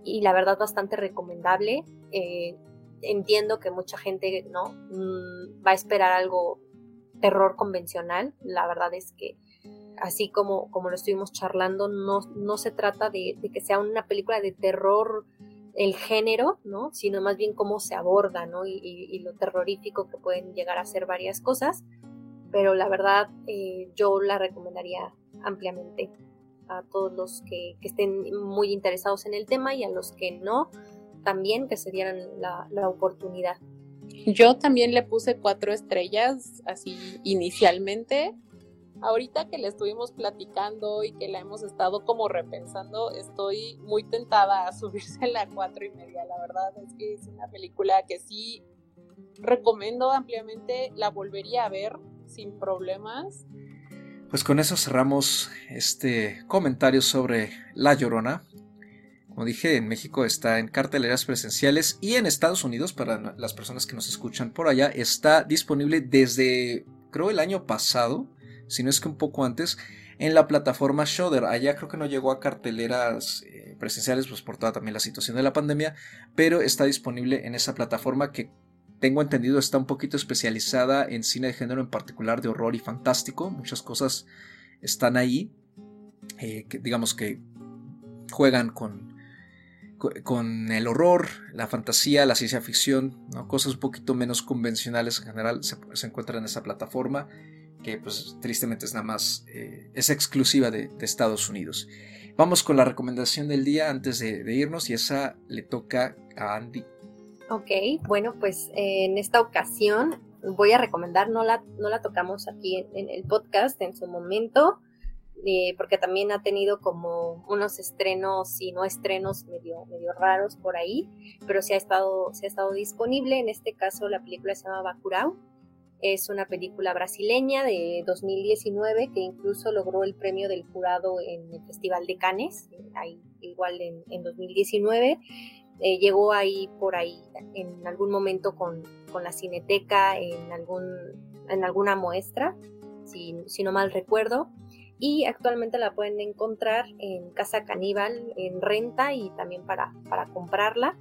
y la verdad bastante recomendable. Eh, entiendo que mucha gente no mm, va a esperar algo terror convencional. La verdad es que así como, como lo estuvimos charlando, no, no se trata de, que sea una película de terror el género, ¿no? Sino más bien cómo se aborda, ¿no? Y, lo terrorífico que pueden llegar a ser varias cosas. Pero la verdad, eh, yo la recomendaría ampliamente a todos los que, estén muy interesados en el tema y a los que no, también que se dieran la, la oportunidad. Yo también le puse cuatro estrellas así inicialmente. Ahorita que le estuvimos platicando y que la hemos estado como repensando, estoy muy tentada a subirse a la cuatro y media. La verdad es que es una película que sí recomiendo ampliamente, la volvería a ver sin problemas. Pues con eso cerramos este comentario sobre La Llorona. Como dije, en México está en carteleras presenciales y en Estados Unidos, para las personas que nos escuchan por allá, está disponible desde, creo, el año pasado, si no es que un poco antes, en la plataforma Shudder. Allá creo que no llegó a carteleras eh, presenciales, pues por toda también la situación de la pandemia, pero está disponible en esa plataforma que tengo entendido está un poquito especializada en cine de género, en particular de horror y fantástico. Muchas cosas están ahí, eh, digamos que juegan con, con el horror, la fantasía, la ciencia ficción, cosas un poquito menos convencionales en general se, encuentran en esa plataforma que pues tristemente es nada más, eh, es exclusiva de, Estados Unidos. Vamos con la recomendación del día antes de, irnos y esa le toca a Andy Ok, bueno, pues en esta ocasión voy a recomendar, no la, no la tocamos aquí en, el podcast en su momento, eh, porque también ha tenido como unos estrenos y no estrenos medio, medio raros por ahí, pero sí ha, estado, se ha estado disponible. En este caso la película se llama Bacurau. Es una película brasileña de 2019 que incluso logró el premio del jurado en el Festival de Cannes, ahí, igual en, en 2019. Eh, llegó ahí por ahí en algún momento con, la cineteca, en, algún, en alguna muestra, si, si, no mal recuerdo. Y actualmente la pueden encontrar en Casa Caníbal, en renta y también para, para comprarla.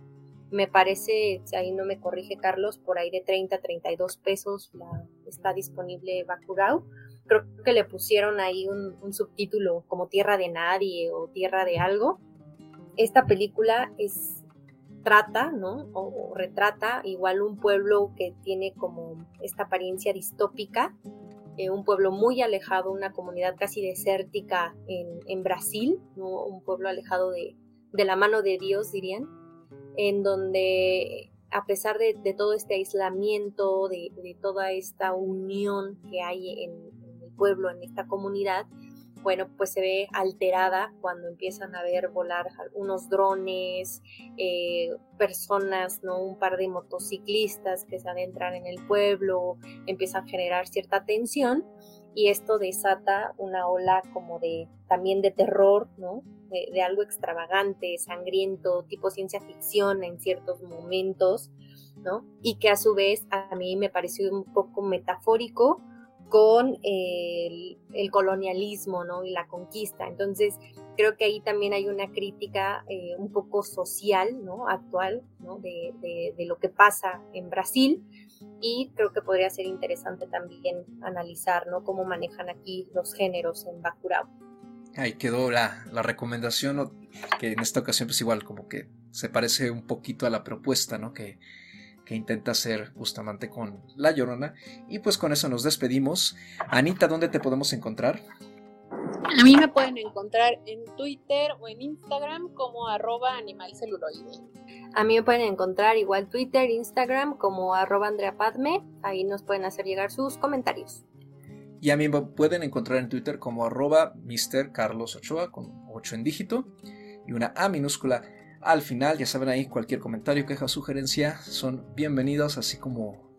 Me parece, si ahí no me corrige Carlos, por ahí de 30 a 32 pesos está disponible Bacurau. Creo que le pusieron ahí un, subtítulo como Tierra de Nadie o Tierra de Algo. Esta película es trata, ¿no? O, retrata igual un pueblo que tiene como esta apariencia distópica, eh, un pueblo muy alejado, una comunidad casi desértica en, Brasil. Un pueblo alejado de, la mano de Dios, dirían, en donde a pesar de, todo este aislamiento, de, toda esta unión que hay en, el pueblo, en esta comunidad, bueno, pues se ve alterada cuando empiezan a ver volar unos drones, eh, personas, ¿no? Un par de motociclistas que se adentran en el pueblo, empieza a generar cierta tensión y esto desata una ola como de también de terror, ¿no? De, algo extravagante, sangriento, tipo ciencia ficción en ciertos momentos, ¿no? Y que a su vez a mí me pareció un poco metafórico con el, colonialismo ¿no? y la conquista. Entonces, creo que ahí también hay una crítica eh, un poco social, ¿no? actual, ¿no? De, lo que pasa en Brasil. Y creo que podría ser interesante también analizar ¿no? cómo manejan aquí los géneros en Bacurau. Ahí quedó la, la recomendación, que en esta ocasión pues igual como que se parece un poquito a la propuesta, ¿no? Que, que intenta hacer justamente con La Llorona. Y pues con eso nos despedimos. Anita, ¿dónde te podemos encontrar? A mí me pueden encontrar en Twitter o en Instagram como arroba animalceluloide. A mí me pueden encontrar igual Twitter, Instagram como arroba Andrea Padme. Ahí nos pueden hacer llegar sus comentarios. Y a mí me pueden encontrar en Twitter como arroba Mr. Carlos Ochoa con 8 en dígito y una A minúscula al final. Ya saben ahí, cualquier comentario, queja, sugerencia son bienvenidos, así como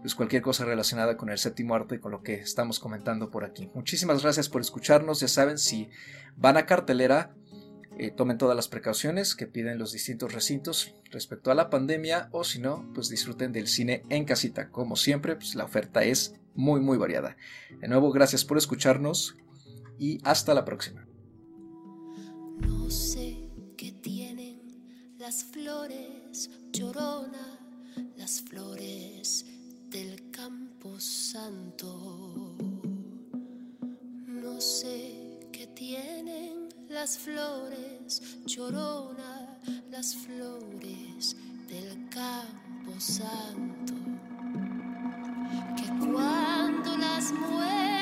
pues, cualquier cosa relacionada con el séptimo arte, con lo que estamos comentando por aquí. Muchísimas gracias por escucharnos. Ya saben, si van a cartelera, eh, tomen todas las precauciones que piden los distintos recintos respecto a la pandemia o si no, pues disfruten del cine en casita. Como siempre, pues la oferta es muy muy variada. De nuevo, gracias por escucharnos y hasta la próxima. No sé las flores llorona, las flores del campo santo. No sé qué tienen las flores llorona, las flores del campo santo que cuando las mueves